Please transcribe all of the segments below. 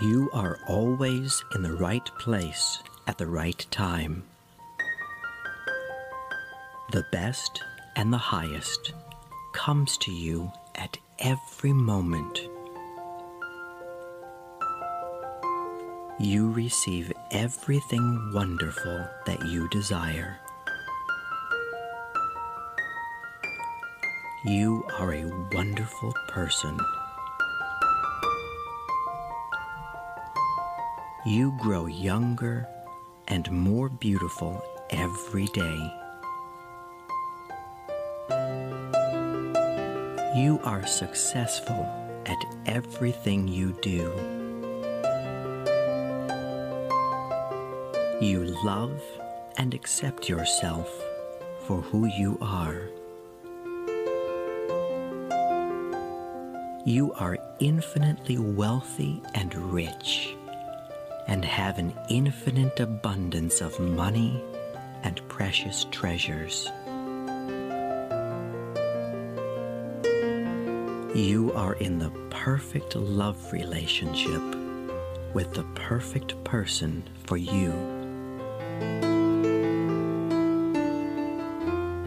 You are always in the right place at the right time. The best and the highest comes to you at every moment. You receive everything wonderful that you desire. You are a wonderful person. You grow younger and more beautiful every day. You are successful at everything you do. You love and accept yourself for who you are. You are infinitely wealthy and rich and have an infinite abundance of money and precious treasures. You are in the perfect love relationship with the perfect person for you.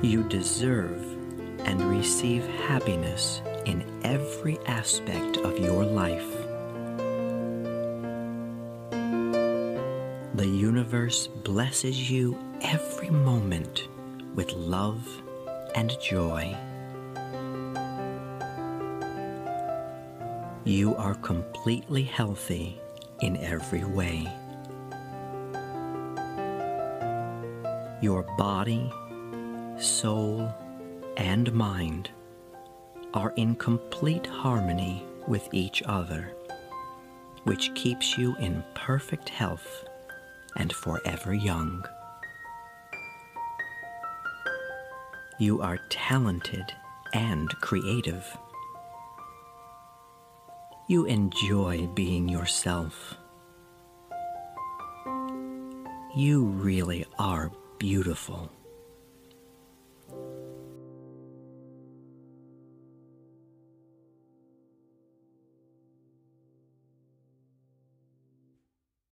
You deserve and receive happiness in every aspect of your life. The universe blesses you every moment with love and joy. You are completely healthy in every way. Your body, soul, and mind are in complete harmony with each other, which keeps you in perfect health and forever young. You are talented and creative. You enjoy being yourself. You really are beautiful.